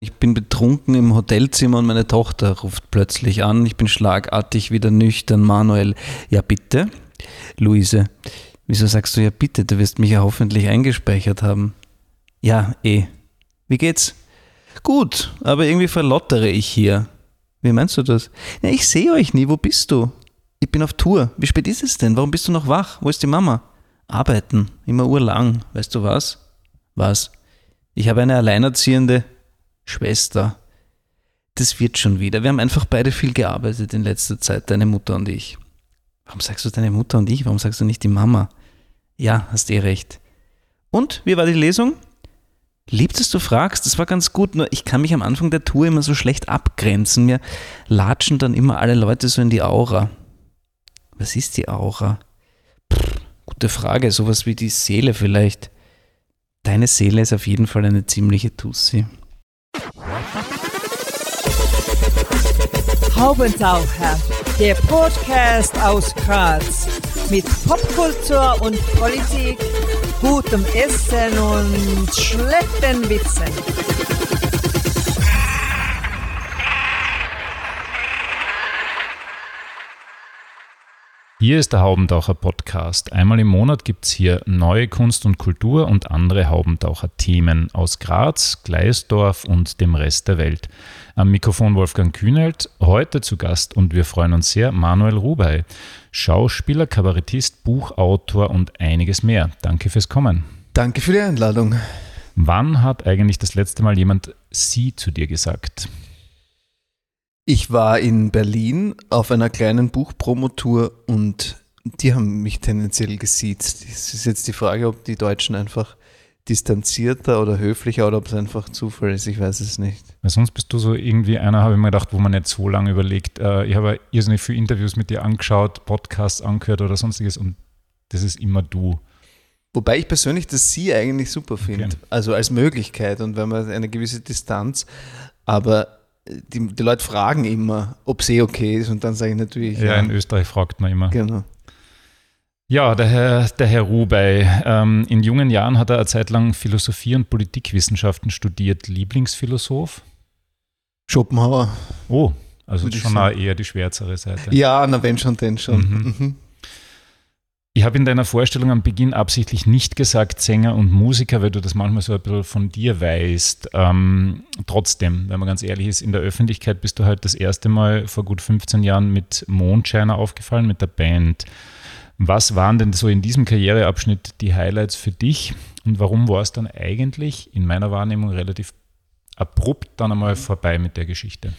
Ich bin betrunken im Hotelzimmer und meine Tochter ruft plötzlich an. Ich bin schlagartig wieder nüchtern. Manuel, ja bitte? Luise, wieso sagst du ja bitte? Du wirst mich ja hoffentlich eingespeichert haben. Ja, eh. Wie geht's? Gut, aber irgendwie verlottere ich hier. Wie meinst du das? Ja, ich sehe euch nie. Wo bist du? Ich bin auf Tour. Wie spät ist es denn? Warum bist du noch wach? Wo ist die Mama? Arbeiten. Immer urlang. Weißt du was? Was? Ich habe eine alleinerziehende Schwester. Das wird schon wieder. Wir haben einfach beide viel gearbeitet in letzter Zeit, deine Mutter und ich. Warum sagst du deine Mutter und ich? Warum sagst du nicht die Mama? Ja, hast eh recht. Und, wie war die Lesung? Lieb, dass du fragst, das war ganz gut, nur ich kann mich am Anfang der Tour immer so schlecht abgrenzen. Mir latschen dann immer alle Leute so in die Aura. Was ist die Aura? Pff, gute Frage, sowas wie die Seele vielleicht. Deine Seele ist auf jeden Fall eine ziemliche Tussi. Haubentaucher, der Podcast aus Graz mit Popkultur und Politik, gutem Essen und schlechten Witzen. Hier ist der Haubentaucher Podcast. Einmal im Monat gibt es hier neue Kunst und Kultur und andere Haubentaucher-Themen aus Graz, Gleisdorf und dem Rest der Welt. Am Mikrofon Wolfgang Kühnelt, heute zu Gast und wir freuen uns sehr, Manuel Rubey, Schauspieler, Kabarettist, Buchautor und einiges mehr. Danke fürs Kommen. Danke für die Einladung. Wann hat eigentlich das letzte Mal jemand Sie zu dir gesagt? Ich war in Berlin auf einer kleinen Buchpromotour und die haben mich tendenziell gesiezt. Es ist jetzt die Frage, ob die Deutschen einfach distanzierter oder höflicher oder ob es einfach Zufall ist. Ich weiß es nicht. Weil sonst bist du so irgendwie einer, habe ich mir gedacht, wo man nicht so lange überlegt. Äh, ich habe irrsinnig viele Interviews mit dir angeschaut, Podcasts angehört oder sonstiges und das ist immer du. Wobei ich persönlich das Sie eigentlich super finde. Okay. Also als Möglichkeit und wenn man eine gewisse Distanz. Aber die, die Leute fragen immer, ob es eh okay ist und dann sage ich natürlich. Ja, ja, in Österreich fragt man immer. Genau. Ja, der Herr, der Herr Rubey. Ähm, in jungen Jahren hat er eine Zeit lang Philosophie und Politikwissenschaften studiert. Lieblingsphilosoph? Schopenhauer. Oh, also schon eher die schwärzere Seite. Ja, na wenn schon, denn schon. Mhm. Mhm. Ich habe in deiner Vorstellung am Beginn absichtlich nicht gesagt Sänger und Musiker, weil du das manchmal so ein bisschen von dir weißt. Ähm, trotzdem, wenn man ganz ehrlich ist, in der Öffentlichkeit bist du halt das erste Mal vor gut 15 Jahren mit Mondshiner aufgefallen, mit der Band. Was waren denn so in diesem Karriereabschnitt die Highlights für dich und warum war es dann eigentlich in meiner Wahrnehmung relativ abrupt dann einmal vorbei mit der Geschichte?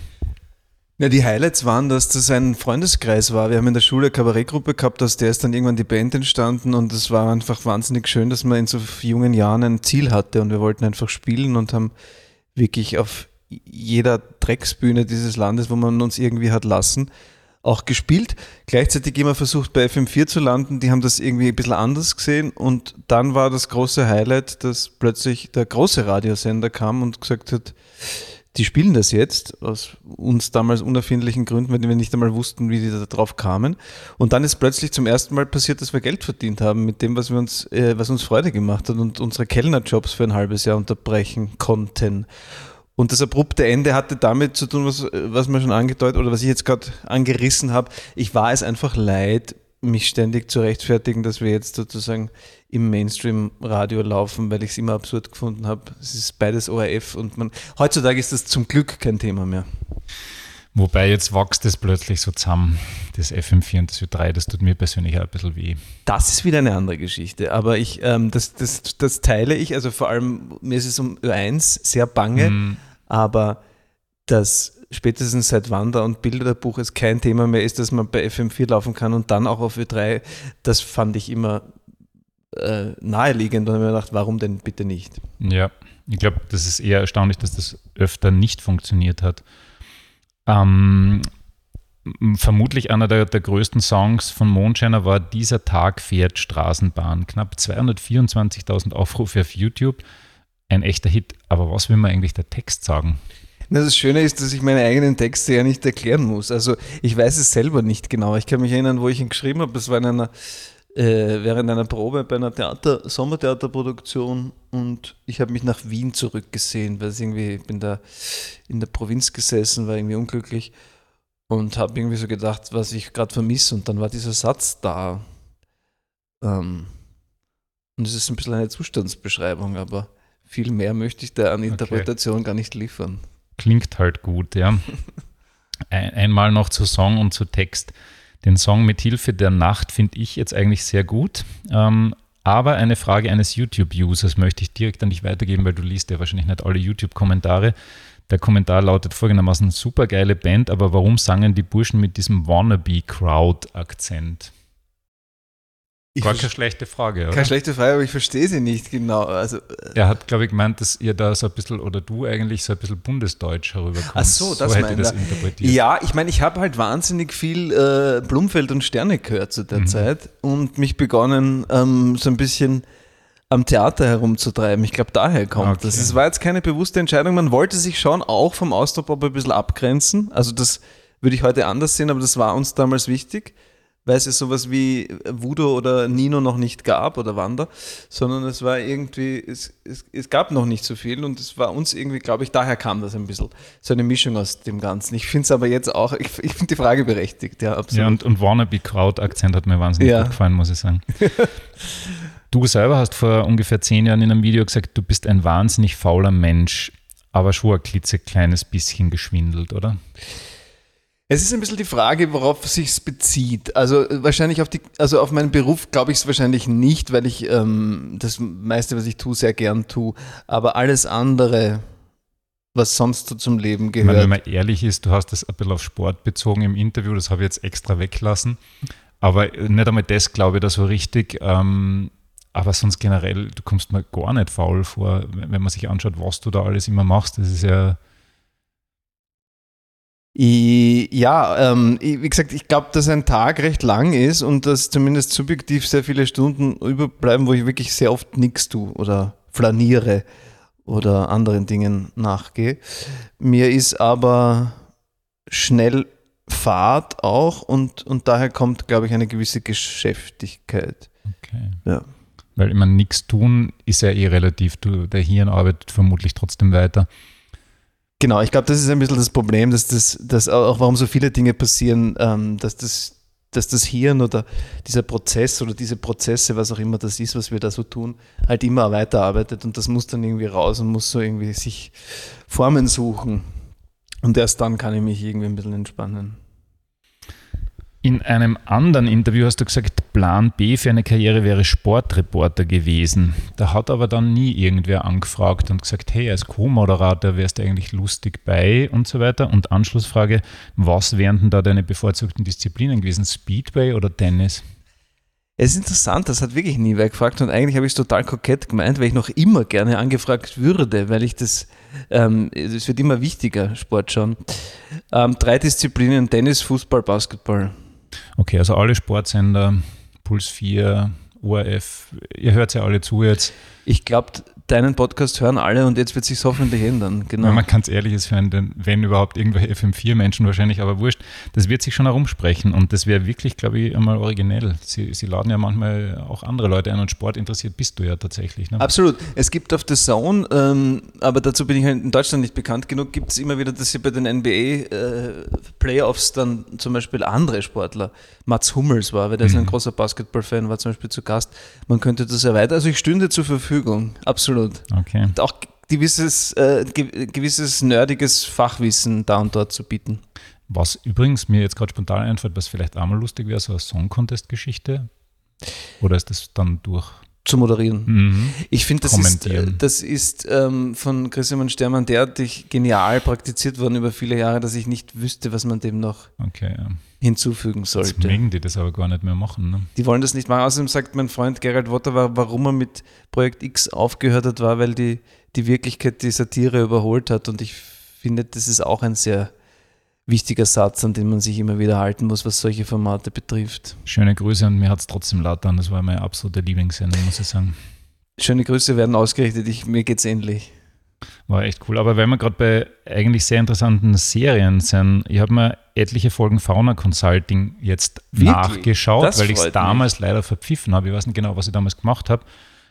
Ja, die Highlights waren, dass das ein Freundeskreis war. Wir haben in der Schule eine Kabarettgruppe gehabt, aus der ist dann irgendwann die Band entstanden und es war einfach wahnsinnig schön, dass man in so jungen Jahren ein Ziel hatte und wir wollten einfach spielen und haben wirklich auf jeder Drecksbühne dieses Landes, wo man uns irgendwie hat lassen, auch gespielt. Gleichzeitig immer versucht bei FM4 zu landen, die haben das irgendwie ein bisschen anders gesehen und dann war das große Highlight, dass plötzlich der große Radiosender kam und gesagt hat, die spielen das jetzt, aus uns damals unerfindlichen Gründen, weil wir nicht einmal wussten, wie die da drauf kamen. Und dann ist plötzlich zum ersten Mal passiert, dass wir Geld verdient haben mit dem, was, wir uns, äh, was uns Freude gemacht hat und unsere Kellnerjobs für ein halbes Jahr unterbrechen konnten. Und das abrupte Ende hatte damit zu tun, was, was man schon angedeutet oder was ich jetzt gerade angerissen habe. Ich war es einfach leid, mich ständig zu rechtfertigen, dass wir jetzt sozusagen im Mainstream-Radio laufen, weil ich es immer absurd gefunden habe. Es ist beides ORF und man heutzutage ist das zum Glück kein Thema mehr. Wobei jetzt wächst es plötzlich so zusammen, das FM4 und das Ö3, das tut mir persönlich auch ein bisschen weh. Das ist wieder eine andere Geschichte, aber ich, ähm, das, das, das teile ich, also vor allem, mir ist es um Ö1 sehr bange, mm. aber das spätestens seit Wander- und Bilderbuch es kein Thema mehr ist, dass man bei FM4 laufen kann und dann auch auf Ö3, das fand ich immer äh, naheliegend und habe mir gedacht, warum denn bitte nicht? Ja, ich glaube, das ist eher erstaunlich, dass das öfter nicht funktioniert hat. Ähm, vermutlich einer der, der, größten Songs von Mondscheiner war Dieser Tag fährt Straßenbahn. Knapp 224.000 Aufrufe auf YouTube. Ein echter Hit. Aber was will man eigentlich der Text sagen? Das Schöne ist, dass ich meine eigenen Texte ja nicht erklären muss. Also ich weiß es selber nicht genau. Ich kann mich erinnern, wo ich ihn geschrieben habe. Das war in einer äh, während einer Probe bei einer Theater, Sommertheaterproduktion und ich habe mich nach Wien zurückgesehen, weil ich irgendwie ich bin da in der Provinz gesessen, war irgendwie unglücklich und habe irgendwie so gedacht, was ich gerade vermisse und dann war dieser Satz da. Ähm, und es ist ein bisschen eine Zustandsbeschreibung, aber viel mehr möchte ich da an Interpretation okay. gar nicht liefern. Klingt halt gut, ja. Ein, einmal noch zu Song und zu Text. Den Song mit Hilfe der Nacht finde ich jetzt eigentlich sehr gut. Ähm, aber eine Frage eines YouTube-Users möchte ich direkt an dich weitergeben, weil du liest ja wahrscheinlich nicht alle YouTube-Kommentare. Der Kommentar lautet folgendermaßen: Super geile Band, aber warum sangen die Burschen mit diesem Wannabe-Crowd-Akzent? Ich Gar keine schlechte Frage, oder? Keine schlechte Frage, aber ich verstehe sie nicht genau. Also, äh, er hat, glaube ich, gemeint, dass ihr da so ein bisschen, oder du eigentlich so ein bisschen bundesdeutsch herüberkommt. Ach so, das so hätte das interpretiert. Ja, ich meine, ich habe halt wahnsinnig viel äh, Blumfeld und Sterne gehört zu der mhm. Zeit und mich begonnen, ähm, so ein bisschen am Theater herumzutreiben. Ich glaube, daher kommt okay. das. Es war jetzt keine bewusste Entscheidung. Man wollte sich schon auch vom Ausdruck ein bisschen abgrenzen. Also das würde ich heute anders sehen, aber das war uns damals wichtig weil es sowas wie Voodoo oder Nino noch nicht gab oder Wander, sondern es war irgendwie, es, es, es gab noch nicht so viel und es war uns irgendwie, glaube ich, daher kam das ein bisschen, so eine Mischung aus dem Ganzen. Ich finde es aber jetzt auch, ich, ich finde die Frage berechtigt, ja, absolut. Ja, und, und Wannabe-Crowd-Akzent hat mir wahnsinnig ja. gut gefallen, muss ich sagen. du selber hast vor ungefähr zehn Jahren in einem Video gesagt, du bist ein wahnsinnig fauler Mensch, aber schon ein klitzekleines bisschen geschwindelt, oder? Es ist ein bisschen die Frage, worauf es sich bezieht. Also äh, wahrscheinlich auf die, also auf meinen Beruf glaube ich es wahrscheinlich nicht, weil ich ähm, das meiste, was ich tue, sehr gern tue. Aber alles andere, was sonst so zum Leben gehört. Meine, wenn man ehrlich ist, du hast das ein bisschen auf Sport bezogen im Interview, das habe ich jetzt extra weglassen. Aber äh, nicht einmal das glaube ich da so richtig. Ähm, aber sonst generell, du kommst mir gar nicht faul vor, wenn man sich anschaut, was du da alles immer machst. Das ist ja ja, ähm, wie gesagt, ich glaube, dass ein Tag recht lang ist und dass zumindest subjektiv sehr viele Stunden überbleiben, wo ich wirklich sehr oft nichts tue oder flaniere oder anderen Dingen nachgehe. Mir ist aber schnell Fahrt auch und, und daher kommt, glaube ich, eine gewisse Geschäftigkeit. Okay. Ja. Weil meine, nichts tun ist ja eh relativ. Du, der Hirn arbeitet vermutlich trotzdem weiter. Genau, ich glaube, das ist ein bisschen das Problem, dass das, dass auch warum so viele Dinge passieren, ähm, dass das dass das Hirn oder dieser Prozess oder diese Prozesse, was auch immer das ist, was wir da so tun, halt immer weiterarbeitet und das muss dann irgendwie raus und muss so irgendwie sich Formen suchen. Und erst dann kann ich mich irgendwie ein bisschen entspannen. In einem anderen Interview hast du gesagt, Plan B für eine Karriere wäre Sportreporter gewesen. Da hat aber dann nie irgendwer angefragt und gesagt, hey, als Co-Moderator wärst du eigentlich lustig bei und so weiter. Und Anschlussfrage, was wären denn da deine bevorzugten Disziplinen gewesen? Speedway oder Tennis? Es ist interessant, das hat wirklich nie wer gefragt und eigentlich habe ich es total kokett gemeint, weil ich noch immer gerne angefragt würde, weil ich das, ähm, es wird immer wichtiger, Sport schon. Ähm, drei Disziplinen, Tennis, Fußball, Basketball. Okay, also alle Sportsender, Puls 4, ORF, ihr hört ja alle zu jetzt. Ich glaube, deinen Podcast hören alle und jetzt wird sich hoffentlich ändern. Genau. Wenn man ganz ehrlich ist, hören, denn wenn überhaupt irgendwelche FM4-Menschen wahrscheinlich, aber wurscht, das wird sich schon herumsprechen und das wäre wirklich, glaube ich, einmal originell. Sie, sie laden ja manchmal auch andere Leute ein und Sport interessiert bist du ja tatsächlich. Ne? Absolut. Es gibt auf The Zone, ähm, aber dazu bin ich halt in Deutschland nicht bekannt genug, gibt es immer wieder, dass sie bei den NBA-Playoffs äh, dann zum Beispiel andere Sportler, Mats Hummels war, weil der mhm. ist ein großer Basketball-Fan, war zum Beispiel zu Gast. Man könnte das erweitern. Also ich stünde zur Verfügung, absolut absolut. Okay. Und auch gewisses, äh, gewisses nerdiges Fachwissen da und dort zu bieten. Was übrigens mir jetzt gerade spontan einfällt, was vielleicht auch mal lustig wäre, so eine Song-Contest-Geschichte. Oder ist das dann durch? Zu moderieren. Mhm. Ich finde, das ist, äh, das ist ähm, von Christian Stermann derartig genial praktiziert worden über viele Jahre, dass ich nicht wüsste, was man dem noch okay, ja. hinzufügen sollte. Jetzt mögen die das aber gar nicht mehr machen. Ne? Die wollen das nicht machen. Außerdem sagt mein Freund Gerald Wotter, warum er mit Projekt X aufgehört hat, war, weil die, die Wirklichkeit die Satire überholt hat. Und ich finde, das ist auch ein sehr wichtiger Satz, an den man sich immer wieder halten muss, was solche Formate betrifft. Schöne Grüße und mir hat es trotzdem laut an. Das war meine absolute Lieblingssendung, muss ich sagen. Schöne Grüße werden ausgerichtet. Ich, mir es ähnlich. War echt cool. Aber wenn wir gerade bei eigentlich sehr interessanten Serien sind, ich habe mir etliche Folgen Fauna Consulting jetzt Wirklich? nachgeschaut, das weil ich es damals leider verpfiffen habe. Ich weiß nicht genau, was ich damals gemacht habe.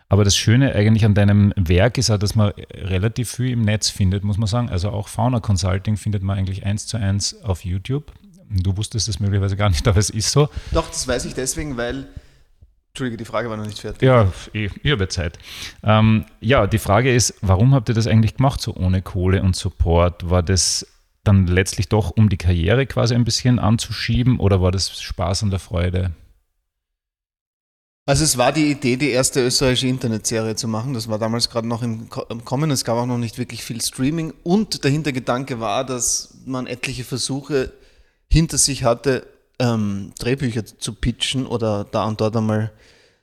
Aber das Schöne eigentlich an deinem Werk ist auch, dass man relativ viel im Netz findet, muss man sagen. Also auch Fauna Consulting findet man eigentlich eins zu eins auf YouTube. Du wusstest es möglicherweise gar nicht, aber es ist so. Doch, das weiß ich deswegen, weil Entschuldige, die Frage war noch nicht fertig. Ja, ich, ich habe Zeit. Ähm, ja, die Frage ist, warum habt ihr das eigentlich gemacht, so ohne Kohle und Support? War das dann letztlich doch, um die Karriere quasi ein bisschen anzuschieben oder war das Spaß und der Freude? Also es war die Idee, die erste österreichische Internetserie zu machen. Das war damals gerade noch im Kommen. Es gab auch noch nicht wirklich viel Streaming. Und der Hintergedanke war, dass man etliche Versuche hinter sich hatte, ähm, Drehbücher zu pitchen oder da und dort einmal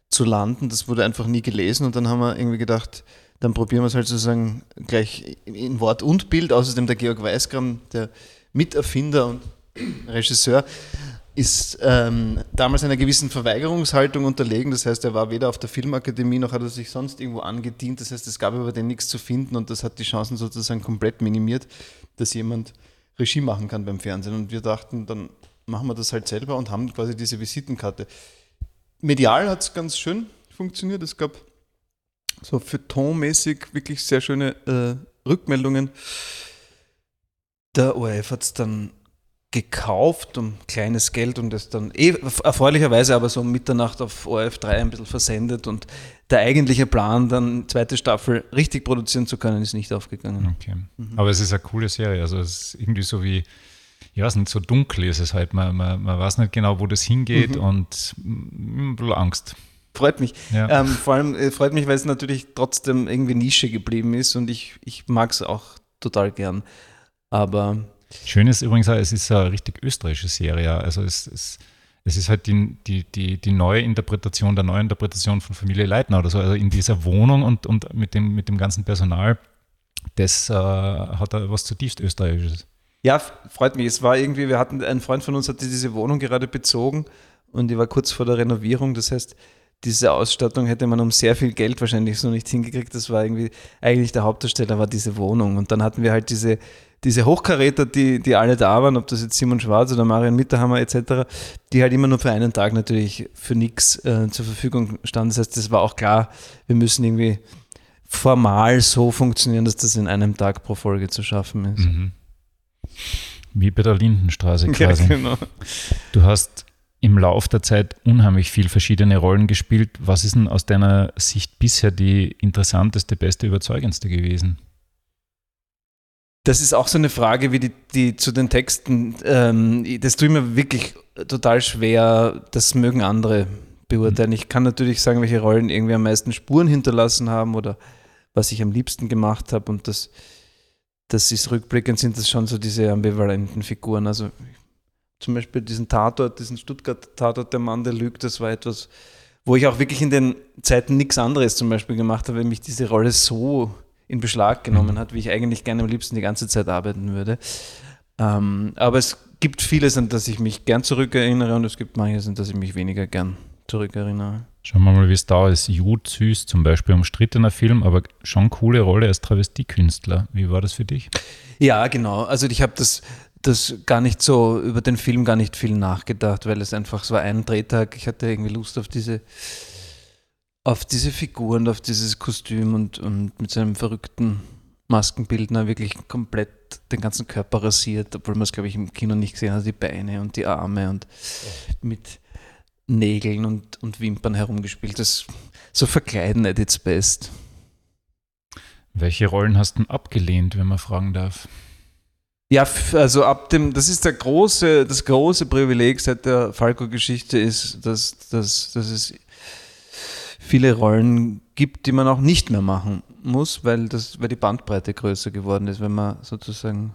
zu landen. Das wurde einfach nie gelesen und dann haben wir irgendwie gedacht, dann probieren wir es halt sozusagen gleich in Wort und Bild. Außerdem der Georg Weißgram, der Miterfinder und Regisseur, ist ähm, damals einer gewissen Verweigerungshaltung unterlegen. Das heißt, er war weder auf der Filmakademie noch hat er sich sonst irgendwo angedient. Das heißt, es gab über den nichts zu finden und das hat die Chancen sozusagen komplett minimiert, dass jemand Regie machen kann beim Fernsehen. Und wir dachten, dann machen wir das halt selber und haben quasi diese Visitenkarte. Medial hat es ganz schön funktioniert. Es gab so für tonmäßig wirklich sehr schöne äh, Rückmeldungen. Der ORF hat es dann gekauft um kleines Geld und es dann eh erfreulicherweise aber so um Mitternacht auf ORF 3 ein bisschen versendet und der eigentliche Plan, dann zweite Staffel richtig produzieren zu können, ist nicht aufgegangen. Okay. Mhm. Aber es ist eine coole Serie. Also es ist irgendwie so wie ich weiß nicht, so dunkel ist es halt. Man, man, man weiß nicht genau, wo das hingeht mhm. und ein bisschen Angst. Freut mich. Ja. Ähm, vor allem äh, freut mich, weil es natürlich trotzdem irgendwie Nische geblieben ist und ich, ich mag es auch total gern. Aber. Schön ist übrigens auch, es ist eine richtig österreichische Serie. Also es, es, es ist halt die, die, die, die neue Interpretation der neuen Interpretation von Familie Leitner oder so. Also in dieser Wohnung und, und mit, dem, mit dem ganzen Personal, das äh, hat was zutiefst Österreichisches. Ja, freut mich. Es war irgendwie, wir hatten, ein Freund von uns hatte diese Wohnung gerade bezogen und die war kurz vor der Renovierung. Das heißt, diese Ausstattung hätte man um sehr viel Geld wahrscheinlich so nicht hingekriegt. Das war irgendwie, eigentlich der Hauptdarsteller war diese Wohnung. Und dann hatten wir halt diese, diese Hochkaräter, die, die alle da waren, ob das jetzt Simon Schwarz oder Marian Mitterhammer etc., die halt immer nur für einen Tag natürlich für nichts äh, zur Verfügung standen. Das heißt, das war auch klar, wir müssen irgendwie formal so funktionieren, dass das in einem Tag pro Folge zu schaffen ist. Mhm. Wie bei der Lindenstraße quasi. Ja, genau. Du hast im Lauf der Zeit unheimlich viel verschiedene Rollen gespielt. Was ist denn aus deiner Sicht bisher die interessanteste, beste, überzeugendste gewesen? Das ist auch so eine Frage, wie die, die zu den Texten, ähm, das tue ich mir wirklich total schwer, das mögen andere beurteilen. Ich kann natürlich sagen, welche Rollen irgendwie am meisten Spuren hinterlassen haben oder was ich am liebsten gemacht habe und das das ist rückblickend sind das schon so diese ambivalenten Figuren. Also zum Beispiel diesen Tatort, diesen Stuttgart-Tatort, der Mann, der lügt, das war etwas, wo ich auch wirklich in den Zeiten nichts anderes zum Beispiel gemacht habe, weil mich diese Rolle so in Beschlag genommen hat, wie ich eigentlich gerne am liebsten die ganze Zeit arbeiten würde. Ähm, aber es gibt vieles, an das ich mich gern zurückerinnere und es gibt manches, an das ich mich weniger gern zurückerinnere. Schauen wir mal, wie es da ist. Jude Süß zum Beispiel, umstrittener Film, aber schon coole Rolle als Travestiekünstler. Wie war das für dich? Ja, genau. Also ich habe das, das gar nicht so, über den Film gar nicht viel nachgedacht, weil es einfach, es war ein Drehtag. Ich hatte irgendwie Lust auf diese, auf diese Figuren, auf dieses Kostüm und, und mit seinem verrückten Maskenbildner wirklich komplett den ganzen Körper rasiert, obwohl man es, glaube ich, im Kino nicht gesehen hat, die Beine und die Arme und mit Nägeln und, und Wimpern herumgespielt. Das, so verkleiden at its best. Welche Rollen hast du abgelehnt, wenn man fragen darf? Ja, also ab dem, das ist der große, das große Privileg seit der Falco-Geschichte ist, dass, dass, dass es viele Rollen gibt, die man auch nicht mehr machen muss, weil, das, weil die Bandbreite größer geworden ist, wenn man sozusagen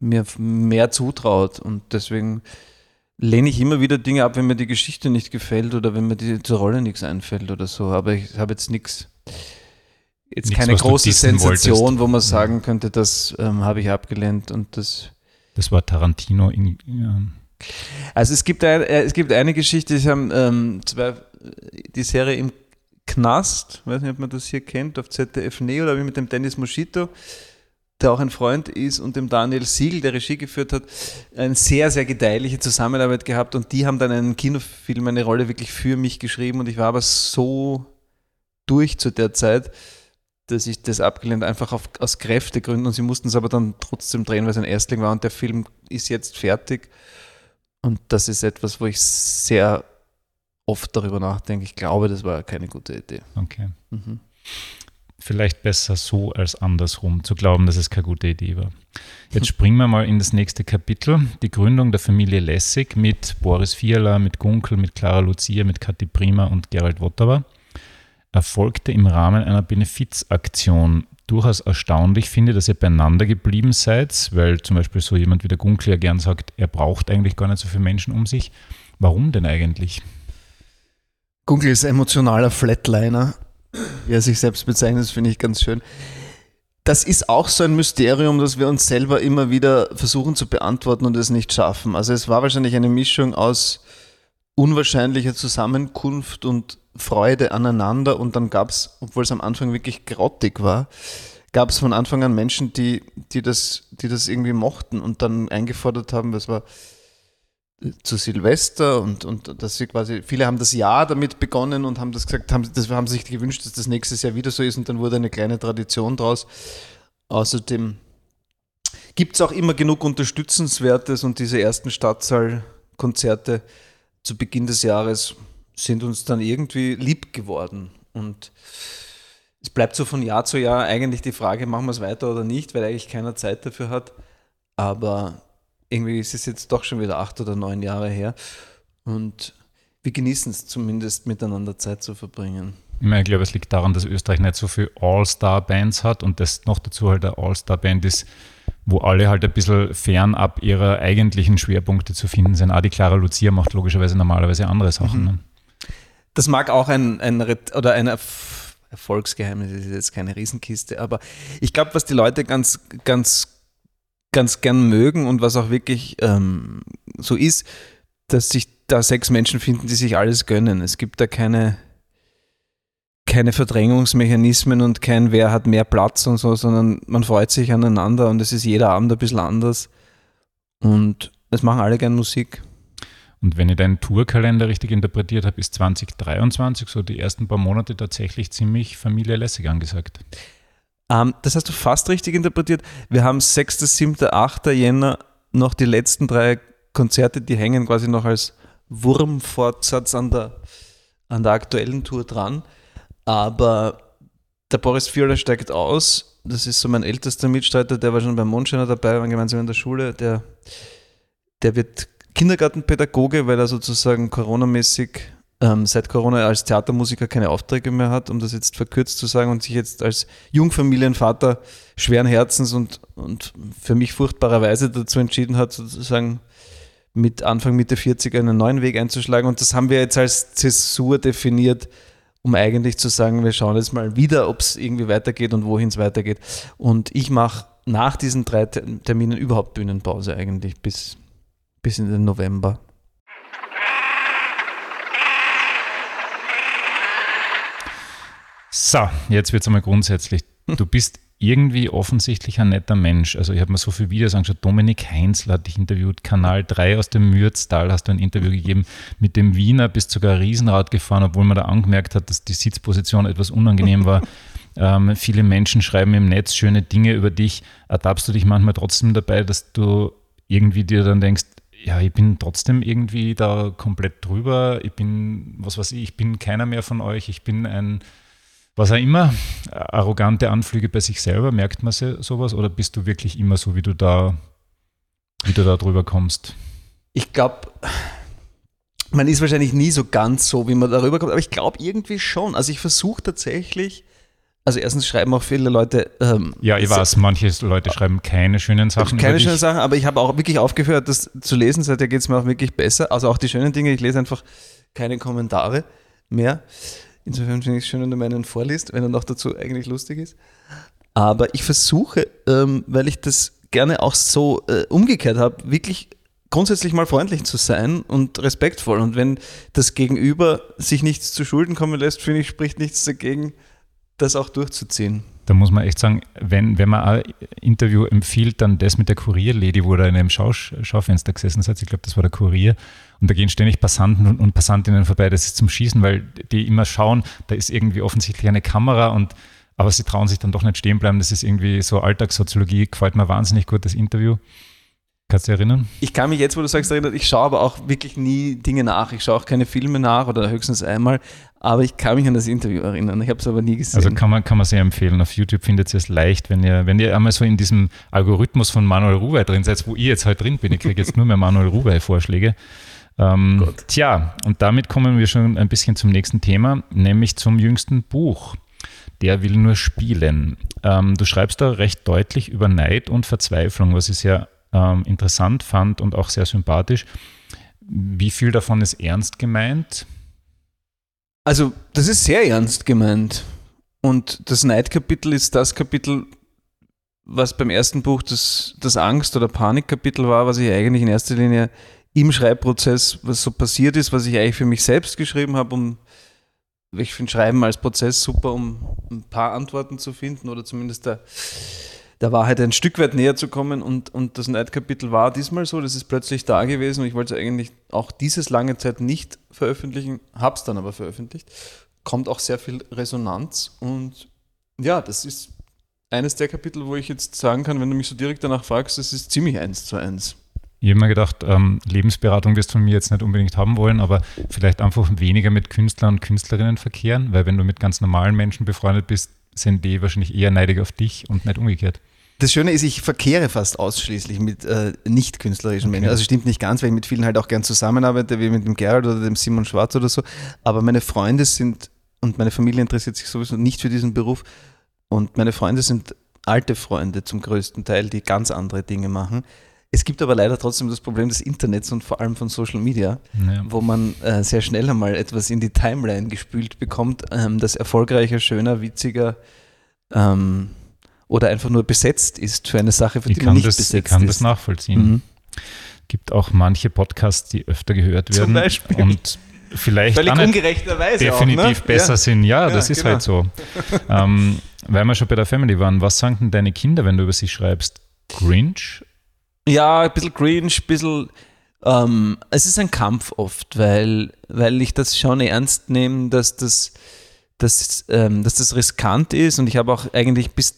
mir mehr zutraut. Und deswegen lehne ich immer wieder Dinge ab, wenn mir die Geschichte nicht gefällt oder wenn mir die, zur Rolle nichts einfällt oder so. Aber ich habe jetzt nichts, jetzt nichts, keine große Sensation, wolltest. wo man sagen könnte, das ähm, habe ich abgelehnt und das. Das war Tarantino. In, ja. Also es gibt, ein, äh, es gibt eine Geschichte, ich habe ähm, zwei, die Serie im Knast, weiß nicht, ob man das hier kennt, auf ZDF Neo, da habe ich mit dem Dennis Moschito, der auch ein Freund ist, und dem Daniel Siegel, der Regie geführt hat, eine sehr, sehr gedeihliche Zusammenarbeit gehabt und die haben dann einen Kinofilm, eine Rolle wirklich für mich geschrieben und ich war aber so durch zu der Zeit, dass ich das abgelehnt einfach auf, aus Kräftegründen und sie mussten es aber dann trotzdem drehen, weil es ein Erstling war und der Film ist jetzt fertig und das ist etwas, wo ich sehr oft darüber nachdenke. Ich glaube, das war keine gute Idee. Okay. Mhm. Vielleicht besser so als andersrum, zu glauben, dass es keine gute Idee war. Jetzt springen wir mal in das nächste Kapitel. Die Gründung der Familie Lessig mit Boris Fiala, mit Gunkel, mit Clara Lucia, mit Kathi Prima und Gerald Wotterer erfolgte im Rahmen einer Benefizaktion. Durchaus erstaunlich finde, dass ihr beieinander geblieben seid, weil zum Beispiel so jemand wie der Gunkel ja gern sagt, er braucht eigentlich gar nicht so viele Menschen um sich. Warum denn eigentlich? Gunkel ist emotionaler Flatliner, wie er sich selbst bezeichnet, das finde ich ganz schön. Das ist auch so ein Mysterium, das wir uns selber immer wieder versuchen zu beantworten und es nicht schaffen. Also es war wahrscheinlich eine Mischung aus unwahrscheinlicher Zusammenkunft und Freude aneinander und dann gab es, obwohl es am Anfang wirklich grottig war, gab es von Anfang an Menschen, die, die, das, die das irgendwie mochten und dann eingefordert haben, das war zu Silvester und, und dass sie quasi, viele haben das Jahr damit begonnen und haben das gesagt, haben, das haben sich gewünscht, dass das nächstes Jahr wieder so ist und dann wurde eine kleine Tradition draus. Außerdem gibt es auch immer genug Unterstützenswertes und diese ersten Stadtsaal-Konzerte zu Beginn des Jahres sind uns dann irgendwie lieb geworden. Und es bleibt so von Jahr zu Jahr eigentlich die Frage, machen wir es weiter oder nicht, weil eigentlich keiner Zeit dafür hat. Aber irgendwie ist es jetzt doch schon wieder acht oder neun Jahre her. Und wir genießen es zumindest, miteinander Zeit zu verbringen. Ich glaube, es liegt daran, dass Österreich nicht so viele All-Star-Bands hat und das noch dazu halt eine All-Star-Band ist, wo alle halt ein bisschen fernab ihrer eigentlichen Schwerpunkte zu finden sind. Auch die Clara Lucia macht logischerweise normalerweise andere Sachen. Mhm. Ne? Das mag auch ein, ein oder ein Erfolgsgeheimnis, das ist jetzt keine Riesenkiste, aber ich glaube, was die Leute ganz, ganz, ganz gern mögen und was auch wirklich ähm, so ist, dass sich da sechs Menschen finden, die sich alles gönnen. Es gibt da keine, keine Verdrängungsmechanismen und kein Wer hat mehr Platz und so, sondern man freut sich aneinander und es ist jeder Abend ein bisschen anders. Und es machen alle gern Musik. Und wenn ich deinen Tourkalender richtig interpretiert habe, ist 2023, so die ersten paar Monate tatsächlich ziemlich familielässig angesagt. Ähm, das hast du fast richtig interpretiert. Wir haben 6., 7., 8. Jänner noch die letzten drei Konzerte, die hängen quasi noch als Wurmfortsatz an der, an der aktuellen Tour dran. Aber der Boris Viola steigt aus. Das ist so mein ältester Mitstreiter, der war schon beim Mondscheiner dabei, waren gemeinsam in der Schule. Der, der wird Kindergartenpädagoge, weil er sozusagen coronamäßig ähm, seit Corona als Theatermusiker keine Aufträge mehr hat, um das jetzt verkürzt zu sagen, und sich jetzt als Jungfamilienvater schweren Herzens und, und für mich furchtbarerweise dazu entschieden hat, sozusagen mit Anfang, Mitte 40 einen neuen Weg einzuschlagen. Und das haben wir jetzt als Zäsur definiert, um eigentlich zu sagen, wir schauen jetzt mal wieder, ob es irgendwie weitergeht und wohin es weitergeht. Und ich mache nach diesen drei Terminen überhaupt Bühnenpause eigentlich bis, bis in den November. So, jetzt wird es einmal grundsätzlich. Du bist irgendwie offensichtlich ein netter Mensch. Also ich habe mir so viele Videos angeschaut. Dominik Heinzl hat dich interviewt, Kanal 3 aus dem Mürztal hast du ein Interview gegeben. Mit dem Wiener bist sogar Riesenrad gefahren, obwohl man da angemerkt hat, dass die Sitzposition etwas unangenehm war. ähm, viele Menschen schreiben im Netz schöne Dinge über dich. Ertappst du dich manchmal trotzdem dabei, dass du irgendwie dir dann denkst, ja, ich bin trotzdem irgendwie da komplett drüber. Ich bin, was weiß ich, ich bin keiner mehr von euch. Ich bin ein was auch immer, arrogante Anflüge bei sich selber, merkt man sowas oder bist du wirklich immer so, wie du da, wie du da drüber kommst? Ich glaube, man ist wahrscheinlich nie so ganz so, wie man darüber kommt, aber ich glaube irgendwie schon. Also ich versuche tatsächlich, also erstens schreiben auch viele Leute. Ähm, ja, ich weiß, manche Leute schreiben keine schönen Sachen. Keine schönen Sachen, aber ich habe auch wirklich aufgehört, das zu lesen. Seither geht es mir auch wirklich besser. Also auch die schönen Dinge, ich lese einfach keine Kommentare mehr. Insofern finde ich es schön, wenn du meinen vorliest, wenn er noch dazu eigentlich lustig ist. Aber ich versuche, ähm, weil ich das gerne auch so äh, umgekehrt habe, wirklich grundsätzlich mal freundlich zu sein und respektvoll. Und wenn das Gegenüber sich nichts zu Schulden kommen lässt, finde ich, spricht nichts dagegen, das auch durchzuziehen. Da muss man echt sagen, wenn, wenn man ein Interview empfiehlt, dann das mit der Kurierlady, wo da in einem Schau Schaufenster gesessen seid. Ich glaube, das war der Kurier. Und da gehen ständig Passanten und, und Passantinnen vorbei. Das ist zum Schießen, weil die immer schauen, da ist irgendwie offensichtlich eine Kamera und aber sie trauen sich dann doch nicht stehen bleiben. Das ist irgendwie so Alltagssoziologie, gefällt mir wahnsinnig gut, das Interview. Kannst du dich erinnern? Ich kann mich jetzt, wo du sagst, erinnern, ich schaue aber auch wirklich nie Dinge nach. Ich schaue auch keine Filme nach oder höchstens einmal, aber ich kann mich an das Interview erinnern. Ich habe es aber nie gesehen. Also kann man, kann man sehr empfehlen. Auf YouTube findet ihr es leicht, wenn ihr, wenn ihr einmal so in diesem Algorithmus von Manuel Ruwey drin seid, wo ich jetzt halt drin bin. Ich kriege jetzt nur mehr Manuel Ruwey-Vorschläge. Ähm, tja, und damit kommen wir schon ein bisschen zum nächsten Thema, nämlich zum jüngsten Buch. Der will nur spielen. Ähm, du schreibst da recht deutlich über Neid und Verzweiflung, was ich sehr ähm, interessant fand und auch sehr sympathisch. Wie viel davon ist ernst gemeint? Also, das ist sehr ernst gemeint. Und das Neidkapitel ist das Kapitel, was beim ersten Buch das, das Angst- oder Panikkapitel war, was ich eigentlich in erster Linie im Schreibprozess, was so passiert ist, was ich eigentlich für mich selbst geschrieben habe, um ich finde Schreiben als Prozess super, um ein paar Antworten zu finden oder zumindest der, der Wahrheit ein Stück weit näher zu kommen. Und, und das Neidkapitel war diesmal so, das ist plötzlich da gewesen und ich wollte es eigentlich auch dieses lange Zeit nicht veröffentlichen, habe es dann aber veröffentlicht. Kommt auch sehr viel Resonanz und ja, das ist eines der Kapitel, wo ich jetzt sagen kann, wenn du mich so direkt danach fragst, das ist ziemlich eins zu eins. Ich habe mir gedacht, ähm, Lebensberatung wirst du von mir jetzt nicht unbedingt haben wollen, aber vielleicht einfach weniger mit Künstlern und Künstlerinnen verkehren, weil wenn du mit ganz normalen Menschen befreundet bist, sind die wahrscheinlich eher neidig auf dich und nicht umgekehrt. Das Schöne ist, ich verkehre fast ausschließlich mit äh, nicht künstlerischen okay. Menschen. Also stimmt nicht ganz, weil ich mit vielen halt auch gern zusammenarbeite, wie mit dem Gerald oder dem Simon Schwarz oder so. Aber meine Freunde sind, und meine Familie interessiert sich sowieso nicht für diesen Beruf. Und meine Freunde sind alte Freunde zum größten Teil, die ganz andere Dinge machen. Es gibt aber leider trotzdem das Problem des Internets und vor allem von Social Media, ja. wo man äh, sehr schnell einmal etwas in die Timeline gespült bekommt, ähm, das erfolgreicher, schöner, witziger ähm, oder einfach nur besetzt ist für eine Sache, für die man nicht das, besetzt ist. Ich kann ist. das nachvollziehen. Mhm. gibt auch manche Podcasts, die öfter gehört werden. Zum Beispiel. Und vielleicht Völlig ungerechterweise definitiv auch, ne? besser ja. sind. Ja, ja das ist genau. halt so. ähm, weil wir schon bei der Family waren, was sagen denn deine Kinder, wenn du über sie schreibst? Grinch ja, ein bisschen cringe, ein bisschen. Ähm, es ist ein Kampf oft, weil, weil ich das schon ernst nehme, dass das, dass, ähm, dass das riskant ist und ich habe auch eigentlich bis,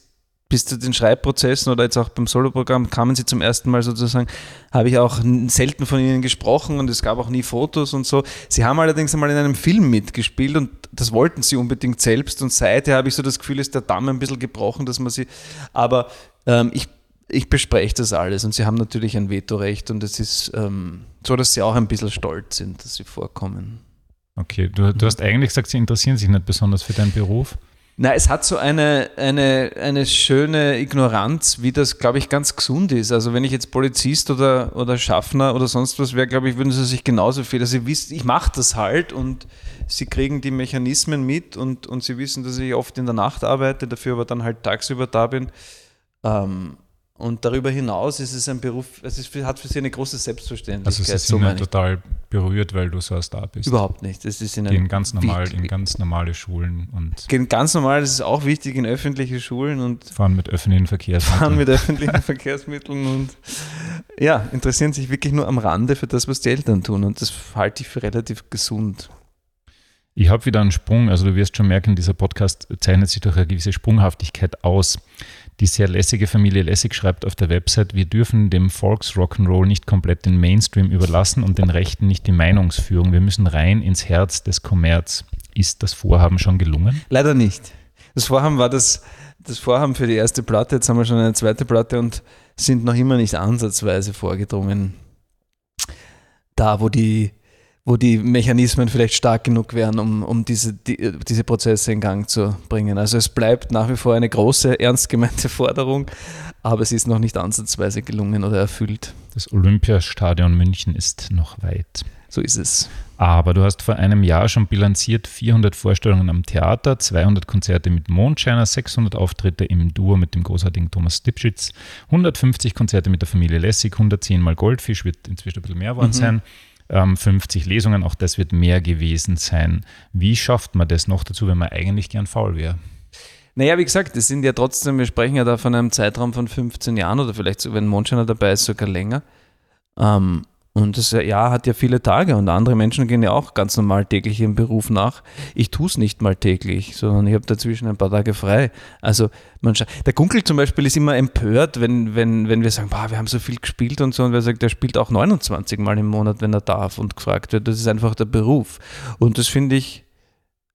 bis zu den Schreibprozessen oder jetzt auch beim Soloprogramm kamen sie zum ersten Mal sozusagen, habe ich auch selten von ihnen gesprochen und es gab auch nie Fotos und so. Sie haben allerdings einmal in einem Film mitgespielt und das wollten sie unbedingt selbst und seither habe ich so das Gefühl, ist der Damm ein bisschen gebrochen, dass man sie, aber ähm, ich ich bespreche das alles und sie haben natürlich ein Vetorecht und es ist ähm, so, dass sie auch ein bisschen stolz sind, dass sie vorkommen. Okay, du, du hast eigentlich gesagt, sie interessieren sich nicht besonders für deinen Beruf. Na, es hat so eine, eine, eine schöne Ignoranz, wie das, glaube ich, ganz gesund ist. Also wenn ich jetzt Polizist oder, oder Schaffner oder sonst was wäre, glaube ich, würden sie sich genauso viel. Also sie wissen, ich mache das halt und sie kriegen die Mechanismen mit und, und sie wissen, dass ich oft in der Nacht arbeite, dafür aber dann halt tagsüber da bin. Ähm, und darüber hinaus ist es ein Beruf, es ist, hat für sie eine große Selbstverständlichkeit. Also sie sind so total berührt, weil du so ein Star bist. Überhaupt nicht. Das ist in gehen ganz normal in ganz normale Schulen und gehen ganz normal. Das ist auch wichtig in öffentliche Schulen und fahren mit öffentlichen Verkehrsmitteln. Fahren mit öffentlichen Verkehrsmitteln und ja interessieren sich wirklich nur am Rande für das, was die Eltern tun und das halte ich für relativ gesund. Ich habe wieder einen Sprung. Also du wirst schon merken, dieser Podcast zeichnet sich durch eine gewisse Sprunghaftigkeit aus. Die sehr lässige Familie Lässig schreibt auf der Website, wir dürfen dem Volksrock'n'Roll nicht komplett den Mainstream überlassen und den Rechten nicht die Meinungsführung. Wir müssen rein ins Herz des Kommerz. Ist das Vorhaben schon gelungen? Leider nicht. Das Vorhaben war das, das Vorhaben für die erste Platte. Jetzt haben wir schon eine zweite Platte und sind noch immer nicht ansatzweise vorgedrungen. Da, wo die wo die Mechanismen vielleicht stark genug wären, um, um diese, die, diese Prozesse in Gang zu bringen. Also es bleibt nach wie vor eine große, ernst gemeinte Forderung, aber sie ist noch nicht ansatzweise gelungen oder erfüllt. Das Olympiastadion München ist noch weit. So ist es. Aber du hast vor einem Jahr schon bilanziert 400 Vorstellungen am Theater, 200 Konzerte mit Mondscheiner, 600 Auftritte im Duo mit dem großartigen Thomas Dipschitz, 150 Konzerte mit der Familie Lessig, 110 mal Goldfisch, wird inzwischen ein bisschen mehr geworden mhm. sein. 50 ähm, Lesungen, auch das wird mehr gewesen sein. Wie schafft man das noch dazu, wenn man eigentlich gern faul wäre? Naja, wie gesagt, das sind ja trotzdem, wir sprechen ja da von einem Zeitraum von 15 Jahren oder vielleicht, so, wenn Mondscheiner dabei ist, sogar länger. Ähm, und das Jahr hat ja viele Tage und andere Menschen gehen ja auch ganz normal täglich ihrem Beruf nach. Ich tue es nicht mal täglich, sondern ich habe dazwischen ein paar Tage frei. Also man der Gunkel zum Beispiel ist immer empört, wenn, wenn, wenn wir sagen, boah, wir haben so viel gespielt und so und wer sagt, der spielt auch 29 Mal im Monat, wenn er darf und gefragt wird. Das ist einfach der Beruf. Und das finde ich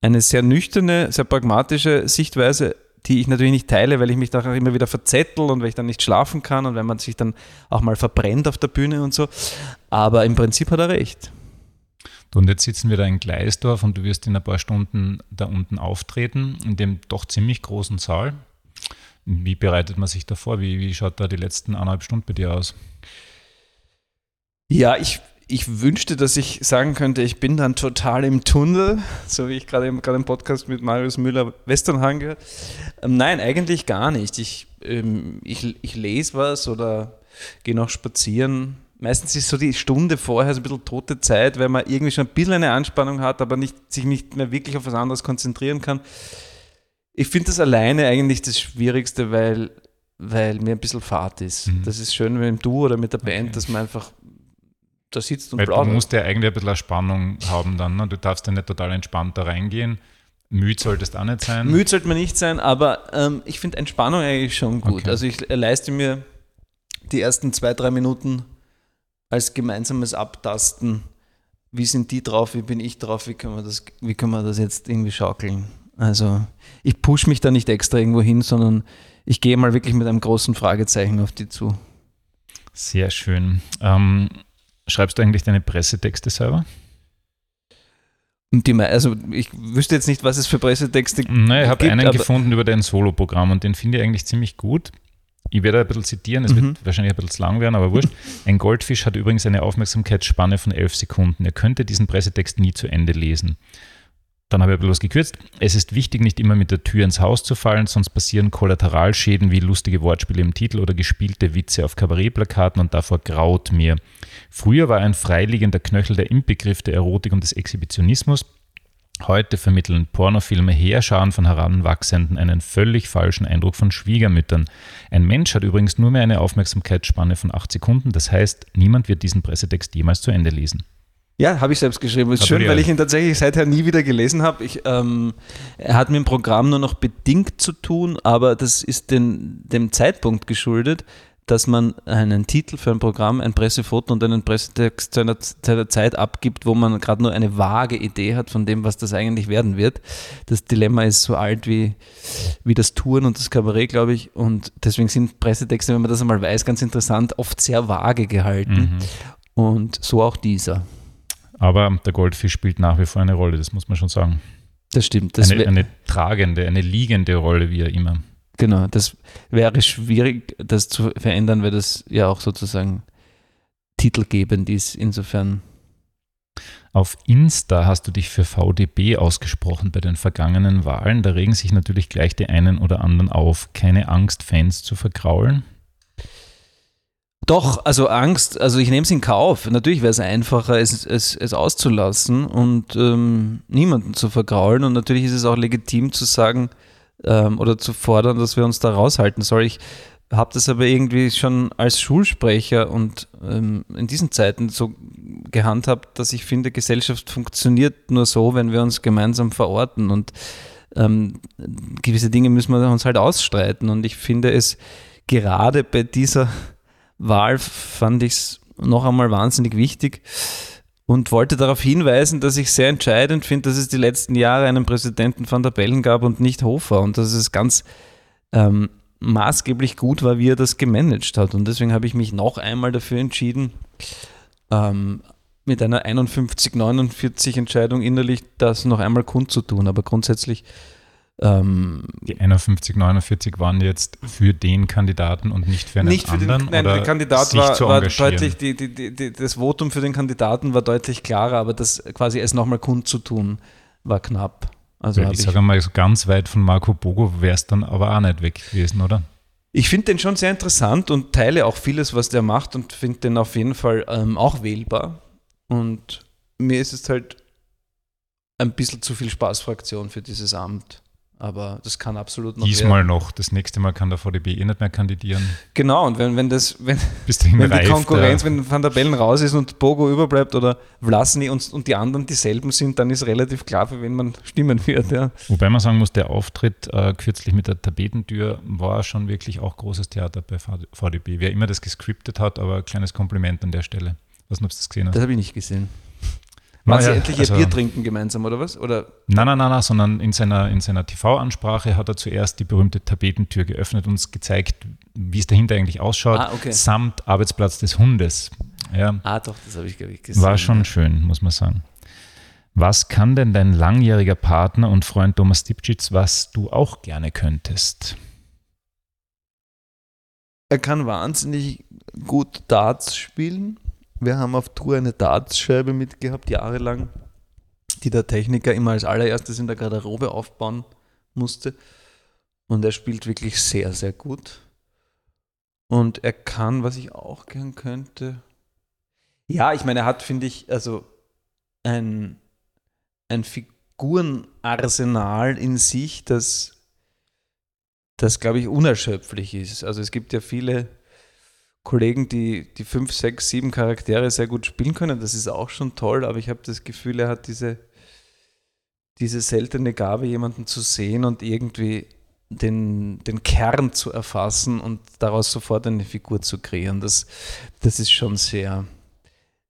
eine sehr nüchterne, sehr pragmatische Sichtweise die ich natürlich nicht teile, weil ich mich da auch immer wieder verzettel und weil ich dann nicht schlafen kann und wenn man sich dann auch mal verbrennt auf der Bühne und so. Aber im Prinzip hat er recht. Und jetzt sitzen wir da in Gleisdorf und du wirst in ein paar Stunden da unten auftreten, in dem doch ziemlich großen Saal. Wie bereitet man sich da vor? Wie, wie schaut da die letzten eineinhalb Stunden bei dir aus? Ja, ich ich wünschte, dass ich sagen könnte, ich bin dann total im Tunnel, so wie ich gerade im, gerade im Podcast mit Marius Müller-Westernhang gehört. Ähm, nein, eigentlich gar nicht. Ich, ähm, ich, ich lese was oder gehe noch spazieren. Meistens ist so die Stunde vorher so ein bisschen tote Zeit, weil man irgendwie schon ein bisschen eine Anspannung hat, aber nicht, sich nicht mehr wirklich auf was anderes konzentrieren kann. Ich finde das alleine eigentlich das Schwierigste, weil, weil mir ein bisschen Fahrt ist. Mhm. Das ist schön mit dem Duo oder mit der Band, okay. dass man einfach da sitzt und Weil plaudert. Du musst ja eigentlich ein bisschen Spannung haben dann. Ne? Du darfst ja nicht total entspannt da reingehen. Müde solltest auch nicht sein. Müde sollte man nicht sein, aber ähm, ich finde Entspannung eigentlich schon gut. Okay. Also ich leiste mir die ersten zwei, drei Minuten als gemeinsames Abtasten. Wie sind die drauf? Wie bin ich drauf? Wie können wir das, wie können wir das jetzt irgendwie schaukeln? Also ich pushe mich da nicht extra irgendwo hin, sondern ich gehe mal wirklich mit einem großen Fragezeichen auf die zu. Sehr schön. Ähm, Schreibst du eigentlich deine Pressetexte selber? Die, also ich wüsste jetzt nicht, was es für Pressetexte gibt. Nein, ich habe einen gefunden über dein Solo-Programm und den finde ich eigentlich ziemlich gut. Ich werde ein bisschen zitieren, es mhm. wird wahrscheinlich ein bisschen zu lang werden, aber wurscht. Ein Goldfisch hat übrigens eine Aufmerksamkeitsspanne von elf Sekunden. Er könnte diesen Pressetext nie zu Ende lesen. Dann habe ich was gekürzt. Es ist wichtig, nicht immer mit der Tür ins Haus zu fallen, sonst passieren Kollateralschäden wie lustige Wortspiele im Titel oder gespielte Witze auf Kabarettplakaten und davor graut mir. Früher war ein freiliegender Knöchel der Inbegriff der Erotik und des Exhibitionismus. Heute vermitteln Pornofilme Heerscharen von Heranwachsenden einen völlig falschen Eindruck von Schwiegermüttern. Ein Mensch hat übrigens nur mehr eine Aufmerksamkeitsspanne von acht Sekunden, das heißt, niemand wird diesen Pressetext jemals zu Ende lesen. Ja, habe ich selbst geschrieben. Ist schön, weil ich ihn tatsächlich seither nie wieder gelesen habe. Ich, ähm, er hat mit dem Programm nur noch bedingt zu tun, aber das ist den, dem Zeitpunkt geschuldet, dass man einen Titel für ein Programm, ein Pressefoto und einen Pressetext zu einer, zu einer Zeit abgibt, wo man gerade nur eine vage Idee hat von dem, was das eigentlich werden wird. Das Dilemma ist so alt wie, wie das Touren und das Kabarett, glaube ich. Und deswegen sind Pressetexte, wenn man das einmal weiß, ganz interessant, oft sehr vage gehalten. Mhm. Und so auch dieser. Aber der Goldfisch spielt nach wie vor eine Rolle, das muss man schon sagen. Das stimmt. Das eine, eine tragende, eine liegende Rolle, wie er immer. Genau, das wäre schwierig, das zu verändern, weil das ja auch sozusagen titelgebend ist. Insofern. Auf Insta hast du dich für VDB ausgesprochen bei den vergangenen Wahlen. Da regen sich natürlich gleich die einen oder anderen auf. Keine Angst, Fans zu verkraulen? Doch, also Angst, also ich nehme es in Kauf. Natürlich wäre es einfacher, es, es, es auszulassen und ähm, niemanden zu vergraulen. Und natürlich ist es auch legitim zu sagen ähm, oder zu fordern, dass wir uns da raushalten sollen. Ich habe das aber irgendwie schon als Schulsprecher und ähm, in diesen Zeiten so gehandhabt, dass ich finde, Gesellschaft funktioniert nur so, wenn wir uns gemeinsam verorten und ähm, gewisse Dinge müssen wir uns halt ausstreiten. Und ich finde es gerade bei dieser Wahl fand ich es noch einmal wahnsinnig wichtig und wollte darauf hinweisen, dass ich sehr entscheidend finde, dass es die letzten Jahre einen Präsidenten van der Bellen gab und nicht Hofer und dass es ganz ähm, maßgeblich gut war, wie er das gemanagt hat. Und deswegen habe ich mich noch einmal dafür entschieden, ähm, mit einer 51-49 Entscheidung innerlich das noch einmal kundzutun. Aber grundsätzlich ähm, die 51, 49 waren jetzt für den Kandidaten und nicht für einen nicht für anderen? Den, nein, der Kandidat war, war deutlich, die, die, die, das Votum für den Kandidaten war deutlich klarer, aber das quasi es nochmal kundzutun war knapp. Also ich, ich sage mal, so ganz weit von Marco Bogo wäre es dann aber auch nicht weg gewesen, oder? Ich finde den schon sehr interessant und teile auch vieles, was der macht und finde den auf jeden Fall ähm, auch wählbar. Und mir ist es halt ein bisschen zu viel Spaßfraktion für dieses Amt. Aber das kann absolut noch. Diesmal werden. noch. Das nächste Mal kann der VDB eh nicht mehr kandidieren. Genau, und wenn, wenn das, wenn, wenn die Konkurrenz, ja. wenn Van der Bellen raus ist und Bogo überbleibt oder Vlasny und, und die anderen dieselben sind, dann ist relativ klar, für wen man stimmen wird. Ja. Wobei man sagen muss, der Auftritt äh, kürzlich mit der Tapetentür war schon wirklich auch großes Theater bei VDB. Wer immer das gescriptet hat, aber ein kleines Kompliment an der Stelle. Was du das gesehen hast? Das habe ich nicht gesehen. Waren Sie endlich also, Bier trinken gemeinsam oder was? Oder? Nein, nein, nein, nein, sondern in seiner, in seiner TV-Ansprache hat er zuerst die berühmte Tapetentür geöffnet und uns gezeigt, wie es dahinter eigentlich ausschaut, ah, okay. samt Arbeitsplatz des Hundes. Ja. Ah, doch, das habe ich, glaube ich, gesehen. War schon ja. schön, muss man sagen. Was kann denn dein langjähriger Partner und Freund Thomas Dipschitz, was du auch gerne könntest? Er kann wahnsinnig gut Darts spielen wir haben auf Tour eine Dartscheibe mitgehabt, jahrelang, die der Techniker immer als allererstes in der Garderobe aufbauen musste. Und er spielt wirklich sehr, sehr gut. Und er kann, was ich auch gern könnte. Ja, ich meine, er hat, finde ich, also ein, ein Figurenarsenal in sich, das, das glaube ich, unerschöpflich ist. Also es gibt ja viele Kollegen, die, die fünf, sechs, sieben Charaktere sehr gut spielen können. Das ist auch schon toll, aber ich habe das Gefühl, er hat diese, diese seltene Gabe, jemanden zu sehen und irgendwie den, den Kern zu erfassen und daraus sofort eine Figur zu kreieren. Das, das ist schon sehr,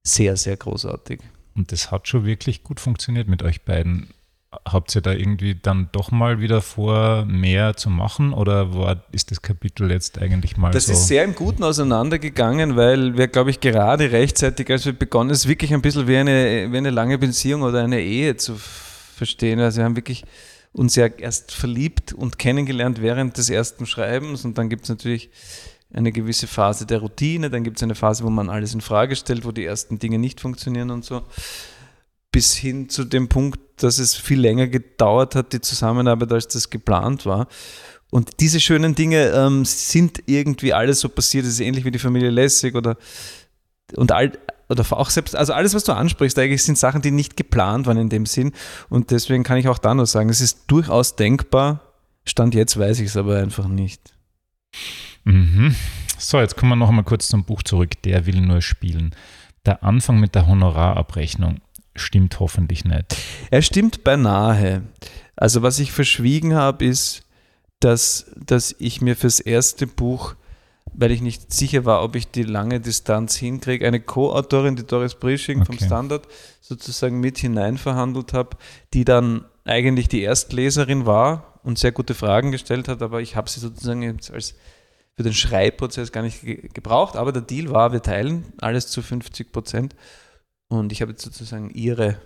sehr, sehr großartig. Und das hat schon wirklich gut funktioniert mit euch beiden habt ihr da irgendwie dann doch mal wieder vor, mehr zu machen oder war, ist das Kapitel jetzt eigentlich mal das so? Das ist sehr im Guten auseinandergegangen, weil wir, glaube ich, gerade rechtzeitig, als wir begonnen, es wirklich ein bisschen wie eine, wie eine lange Beziehung oder eine Ehe zu verstehen. Also wir haben wirklich uns ja erst verliebt und kennengelernt während des ersten Schreibens und dann gibt es natürlich eine gewisse Phase der Routine, dann gibt es eine Phase, wo man alles in Frage stellt, wo die ersten Dinge nicht funktionieren und so bis hin zu dem Punkt, dass es viel länger gedauert hat, die Zusammenarbeit, als das geplant war. Und diese schönen Dinge ähm, sind irgendwie alles so passiert. Es ist ähnlich wie die Familie Lessig oder, und all, oder auch selbst, also alles, was du ansprichst, eigentlich sind Sachen, die nicht geplant waren in dem Sinn. Und deswegen kann ich auch da nur sagen, es ist durchaus denkbar. Stand jetzt weiß ich es aber einfach nicht. Mhm. So, jetzt kommen wir noch einmal kurz zum Buch zurück. Der will nur spielen. Der Anfang mit der Honorarabrechnung stimmt hoffentlich nicht. Er stimmt beinahe. Also was ich verschwiegen habe, ist, dass, dass ich mir fürs erste Buch, weil ich nicht sicher war, ob ich die lange Distanz hinkriege, eine Co-Autorin, die Doris Brisching okay. vom Standard, sozusagen mit hineinverhandelt habe, die dann eigentlich die Erstleserin war und sehr gute Fragen gestellt hat, aber ich habe sie sozusagen jetzt als für den Schreibprozess gar nicht gebraucht. Aber der Deal war, wir teilen alles zu 50 Prozent. Und ich habe jetzt sozusagen ihre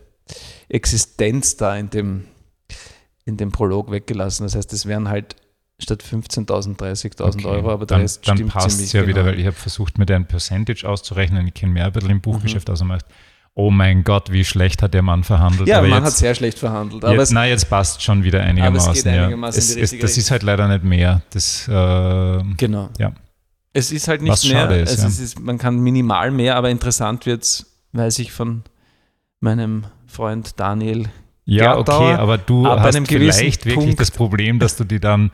Existenz da in dem, in dem Prolog weggelassen. Das heißt, es wären halt statt 15.000 30.000 okay. Euro, aber dann, Rest dann passt ziemlich ja genau. wieder, weil ich habe versucht, mit einem Percentage auszurechnen. Ich kenne mehr ein bisschen im Buchgeschäft, mhm. also macht oh mein Gott, wie schlecht hat der Mann verhandelt. Ja, der Mann hat sehr schlecht verhandelt. Aber jetzt, nein, jetzt passt schon wieder einigermaßen. Aber es geht einigermaßen ja. es, es, Das ist halt leider nicht mehr. Das, äh, genau. Ja. Es ist halt nicht Was mehr. Ist, also ja. es ist, man kann minimal mehr, aber interessant wird es weiß ich von meinem Freund Daniel. Ja, Gerdauer. okay, aber du Ab hast vielleicht wirklich Punkt. das Problem, dass du die dann,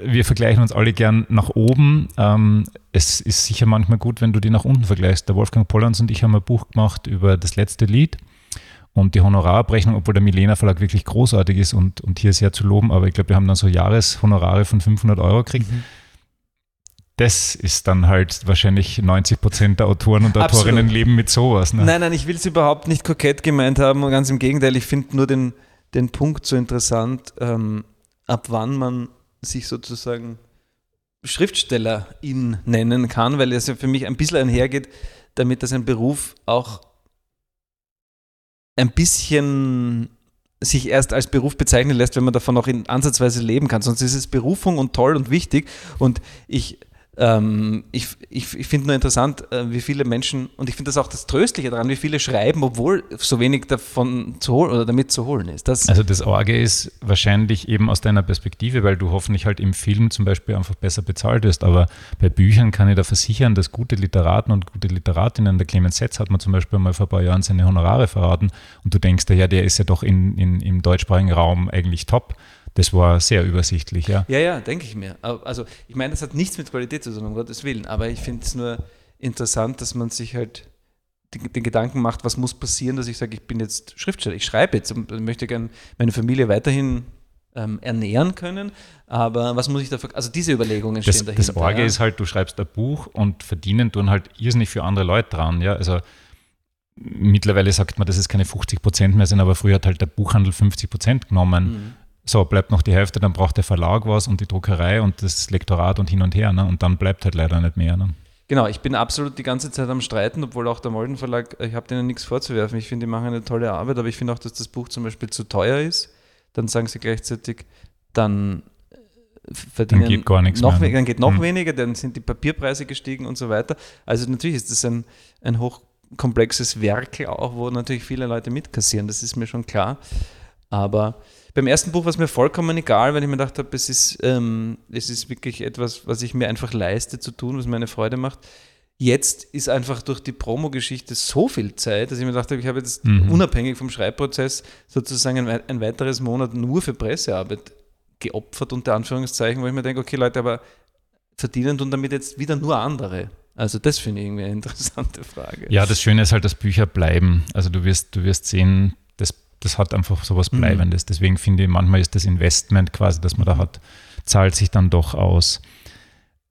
wir vergleichen uns alle gern nach oben. Ähm, es ist sicher manchmal gut, wenn du die nach unten vergleichst. Der Wolfgang Pollands und ich haben ein Buch gemacht über das letzte Lied und die Honorarabrechnung, obwohl der Milena Verlag wirklich großartig ist und, und hier sehr zu loben, aber ich glaube, wir haben dann so Jahreshonorare von 500 Euro gekriegt. Mhm das ist dann halt wahrscheinlich 90 Prozent der Autoren und Autorinnen Absolut. leben mit sowas. Ne? Nein, nein, ich will es überhaupt nicht kokett gemeint haben und ganz im Gegenteil, ich finde nur den, den Punkt so interessant, ähm, ab wann man sich sozusagen Schriftstellerin nennen kann, weil es ja für mich ein bisschen einhergeht, damit dass ein Beruf auch ein bisschen sich erst als Beruf bezeichnen lässt, wenn man davon auch in ansatzweise leben kann. Sonst ist es Berufung und toll und wichtig. Und ich ähm, ich ich, ich finde nur interessant, äh, wie viele Menschen, und ich finde das auch das Tröstliche daran, wie viele schreiben, obwohl so wenig davon zu holen oder damit zu holen ist. Das also das Orge ist wahrscheinlich eben aus deiner Perspektive, weil du hoffentlich halt im Film zum Beispiel einfach besser bezahlt wirst, aber bei Büchern kann ich da versichern, dass gute Literaten und gute Literatinnen, der Clemens Setz hat man zum Beispiel mal vor ein paar Jahren seine Honorare verraten. Und du denkst, ja, der ist ja doch in, in, im deutschsprachigen Raum eigentlich top das war sehr übersichtlich, ja. Ja, ja, denke ich mir. Also ich meine, das hat nichts mit Qualität zu tun, um Gottes Willen, aber ich finde es nur interessant, dass man sich halt den, den, Gedanken macht, was muss passieren, dass ich sage, ich bin jetzt Schriftsteller, ich schreibe jetzt und möchte gerne meine Familie weiterhin ähm, ernähren können, aber was muss ich dafür, also diese Überlegungen stehen dahinter. Das Orge ja. ist halt, du schreibst ein Buch und verdienen tun halt irrsinnig für andere Leute dran, ja, also mittlerweile sagt man, dass es keine 50 Prozent mehr sind, aber früher hat halt der Buchhandel 50 Prozent genommen. Mhm so, bleibt noch die Hälfte, dann braucht der Verlag was und die Druckerei und das Lektorat und hin und her. Ne? Und dann bleibt halt leider nicht mehr. Ne? Genau, ich bin absolut die ganze Zeit am Streiten, obwohl auch der Molden Verlag, ich habe denen nichts vorzuwerfen. Ich finde, die machen eine tolle Arbeit, aber ich finde auch, dass das Buch zum Beispiel zu teuer ist. Dann sagen sie gleichzeitig, dann äh, verdienen dann geht gar nichts noch mehr, ne? dann geht noch hm. weniger, dann sind die Papierpreise gestiegen und so weiter. Also natürlich ist das ein, ein hochkomplexes Werk auch, wo natürlich viele Leute mitkassieren, das ist mir schon klar. Aber beim ersten Buch war es mir vollkommen egal, weil ich mir gedacht habe, es ist, ähm, es ist wirklich etwas, was ich mir einfach leiste zu tun, was mir eine Freude macht. Jetzt ist einfach durch die Promo-Geschichte so viel Zeit, dass ich mir gedacht habe, ich habe jetzt mhm. unabhängig vom Schreibprozess sozusagen ein, ein weiteres Monat nur für Pressearbeit geopfert, unter Anführungszeichen, wo ich mir denke, okay Leute, aber verdienen tun damit jetzt wieder nur andere. Also das finde ich irgendwie eine interessante Frage. Ja, das Schöne ist halt, dass Bücher bleiben. Also du wirst, du wirst sehen, das hat einfach so was mhm. Bleibendes. Mhm. Deswegen finde ich, manchmal ist das Investment quasi, das man da hat, zahlt sich dann doch aus.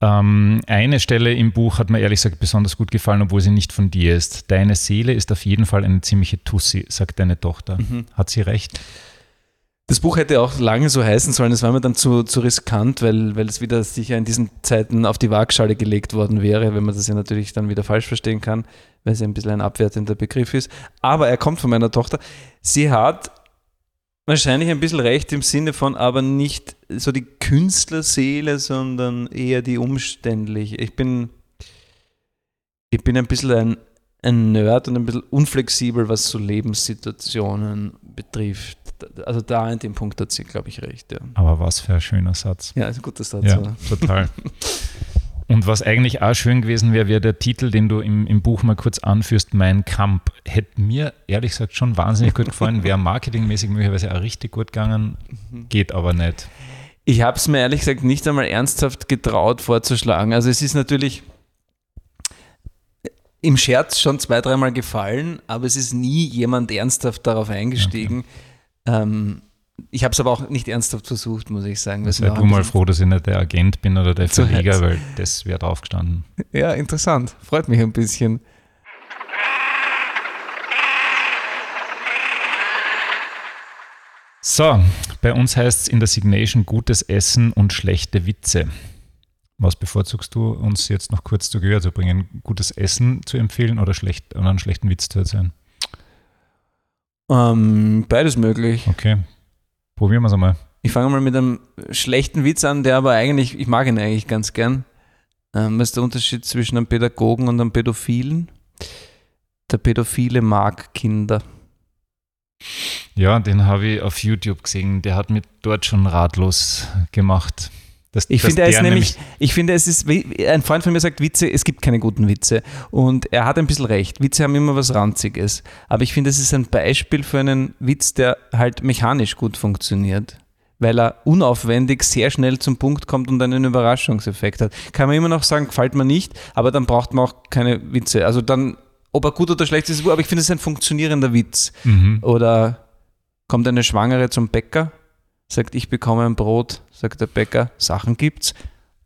Ähm, eine Stelle im Buch hat mir ehrlich gesagt besonders gut gefallen, obwohl sie nicht von dir ist. Deine Seele ist auf jeden Fall eine ziemliche Tussi, sagt deine Tochter. Mhm. Hat sie recht? Das Buch hätte auch lange so heißen sollen, es war mir dann zu, zu riskant, weil, weil es wieder sicher in diesen Zeiten auf die Waagschale gelegt worden wäre, wenn man das ja natürlich dann wieder falsch verstehen kann, weil es ein bisschen ein abwertender Begriff ist. Aber er kommt von meiner Tochter. Sie hat wahrscheinlich ein bisschen recht im Sinne von, aber nicht so die Künstlerseele, sondern eher die umständliche. Ich bin, ich bin ein bisschen ein, ein Nerd und ein bisschen unflexibel, was so Lebenssituationen betrifft also da in dem Punkt hat sie, glaube ich, recht. Ja. Aber was für ein schöner Satz. Ja, ist ein guter Satz. Ja, oder? total. Und was eigentlich auch schön gewesen wäre, wäre der Titel, den du im, im Buch mal kurz anführst, Mein Kampf. Hätte mir ehrlich gesagt schon wahnsinnig gut gefallen, wäre marketingmäßig möglicherweise auch richtig gut gegangen, geht aber nicht. Ich habe es mir ehrlich gesagt nicht einmal ernsthaft getraut vorzuschlagen. Also es ist natürlich im Scherz schon zwei, dreimal gefallen, aber es ist nie jemand ernsthaft darauf eingestiegen. Okay. Ähm, ich habe es aber auch nicht ernsthaft versucht, muss ich sagen. Sei du mal froh, dass ich nicht der Agent bin oder der Verleger, weil das wäre draufgestanden. Ja, interessant. Freut mich ein bisschen. So, bei uns heißt es in der Signation gutes Essen und schlechte Witze. Was bevorzugst du uns jetzt noch kurz zu Gehör zu bringen? Gutes Essen zu empfehlen oder, schlecht, oder einen schlechten Witz zu erzählen? Ähm, beides möglich. Okay. Probieren wir es einmal. Ich fange mal mit einem schlechten Witz an, der aber eigentlich, ich mag ihn eigentlich ganz gern. Ähm, was ist der Unterschied zwischen einem Pädagogen und einem Pädophilen? Der Pädophile mag Kinder. Ja, den habe ich auf YouTube gesehen. Der hat mich dort schon ratlos gemacht. Das, ich, finde, er ist nämlich, ich finde, es ist, ein Freund von mir sagt, Witze, es gibt keine guten Witze. Und er hat ein bisschen recht. Witze haben immer was Ranziges. Aber ich finde, es ist ein Beispiel für einen Witz, der halt mechanisch gut funktioniert. Weil er unaufwendig sehr schnell zum Punkt kommt und einen Überraschungseffekt hat. Kann man immer noch sagen, gefällt mir nicht, aber dann braucht man auch keine Witze. Also dann, ob er gut oder schlecht ist, aber ich finde, es ist ein funktionierender Witz. Mhm. Oder kommt eine Schwangere zum Bäcker sagt, ich bekomme ein Brot, sagt der Bäcker, Sachen gibt's.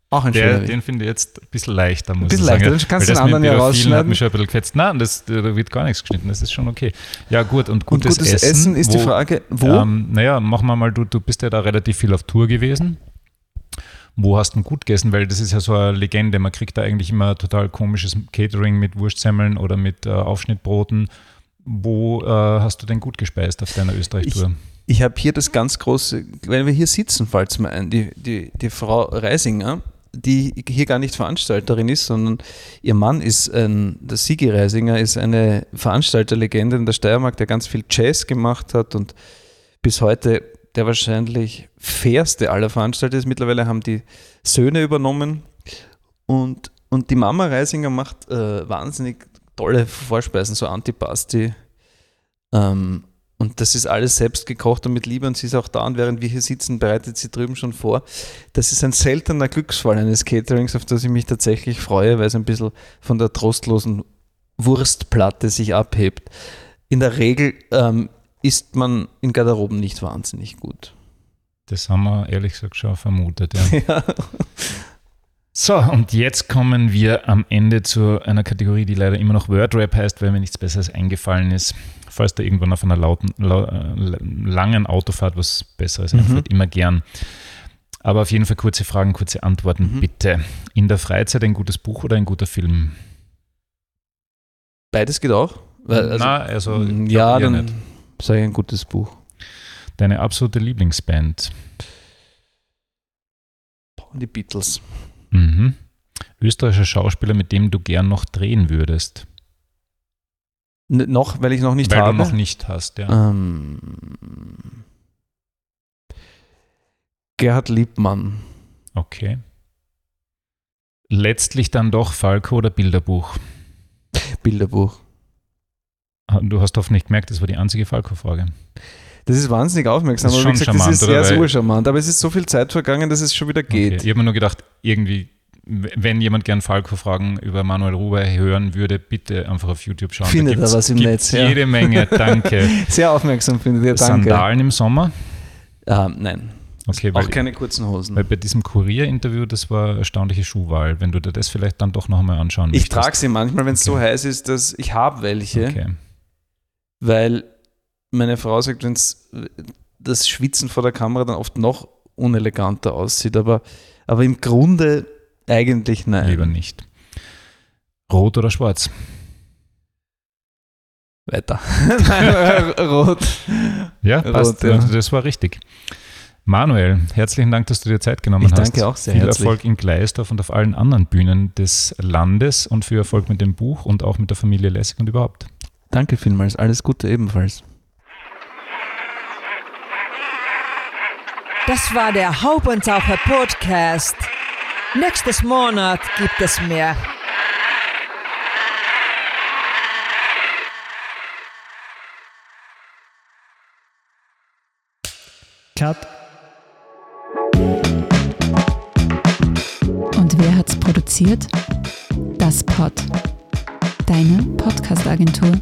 Auch ein der, Den finde ich jetzt ein bisschen leichter, muss ein bisschen ich sagen. Leichter, dann kannst du den anderen ja rausschneiden. hat mich schon ein bisschen gefetzt. Nein, das, da wird gar nichts geschnitten, das ist schon okay. Ja gut, und gutes, und gutes Essen, Essen, ist wo, die Frage, wo? Ähm, naja, machen wir mal, du, du bist ja da relativ viel auf Tour gewesen. Wo hast du gut gegessen? Weil das ist ja so eine Legende, man kriegt da eigentlich immer total komisches Catering mit Wurstsemmeln oder mit äh, Aufschnittbroten. Wo äh, hast du denn gut gespeist auf deiner Österreich-Tour? Ich habe hier das ganz große, wenn wir hier sitzen, fällt es mir ein, die, die, die Frau Reisinger, die hier gar nicht Veranstalterin ist, sondern ihr Mann ist ein, der Sigi Reisinger ist eine Veranstalterlegende in der Steiermark, der ganz viel Jazz gemacht hat und bis heute der wahrscheinlich fairste aller Veranstalter ist. Mittlerweile haben die Söhne übernommen und, und die Mama Reisinger macht äh, wahnsinnig tolle Vorspeisen, so Antipasti. Ähm, und das ist alles selbst gekocht und mit Liebe und sie ist auch da und während wir hier sitzen, bereitet sie drüben schon vor. Das ist ein seltener Glücksfall eines Caterings, auf das ich mich tatsächlich freue, weil es ein bisschen von der trostlosen Wurstplatte sich abhebt. In der Regel ähm, isst man in Garderoben nicht wahnsinnig gut. Das haben wir ehrlich gesagt schon vermutet, ja. ja. So, und jetzt kommen wir am Ende zu einer Kategorie, die leider immer noch Wordrap heißt, weil mir nichts Besseres eingefallen ist. Falls da irgendwann auf einer lauten, la, äh, langen Autofahrt was Besseres mhm. einfällt, immer gern. Aber auf jeden Fall kurze Fragen, kurze Antworten, mhm. bitte. In der Freizeit ein gutes Buch oder ein guter Film? Beides geht auch. Also, Na, also ja, dann sage ich ein gutes Buch. Deine absolute Lieblingsband? Die Beatles. Mhm. Österreichischer Schauspieler, mit dem du gern noch drehen würdest? N noch, weil ich noch nicht weil habe. Weil du noch nicht hast, ja. Ähm, Gerhard Liebmann. Okay. Letztlich dann doch Falco oder Bilderbuch? Bilderbuch. Ah, du hast hoffentlich gemerkt, das war die einzige Falco-Frage. Das ist wahnsinnig aufmerksam. Das ist, schon gesagt, charmant, das ist sehr, sehr charmant. Aber es ist so viel Zeit vergangen, dass es schon wieder geht. Okay. Ich habe mir nur gedacht, irgendwie, wenn jemand gern Falco-Fragen über Manuel Ruber hören würde, bitte einfach auf YouTube schauen. Findet da er was im Netz. Ja. Jede Menge, danke. sehr aufmerksam findet ihr, danke. Sandalen im Sommer? Ähm, nein. Okay, auch keine kurzen Hosen. Weil bei diesem Kurier-Interview, das war erstaunliche Schuhwahl. Wenn du dir das vielleicht dann doch noch einmal anschauen Ich trage sie manchmal, wenn es okay. so heiß ist, dass ich habe welche. Okay. Weil meine Frau sagt, wenn das Schwitzen vor der Kamera dann oft noch uneleganter aussieht. Aber, aber im Grunde eigentlich nein. Lieber nicht. Rot oder schwarz? Weiter. nein, rot. Ja, passt. Rot, ja. Das war richtig. Manuel, herzlichen Dank, dass du dir Zeit genommen ich hast. Danke auch sehr Viel herzlich. Erfolg in Gleisdorf und auf allen anderen Bühnen des Landes und viel Erfolg mit dem Buch und auch mit der Familie Lessig und überhaupt. Danke vielmals. Alles Gute ebenfalls. Das war der Haubentaucher Podcast. Nächstes Monat gibt es mehr. Cut. Und wer hat's produziert? Das Pod. Deine Podcast-Agentur.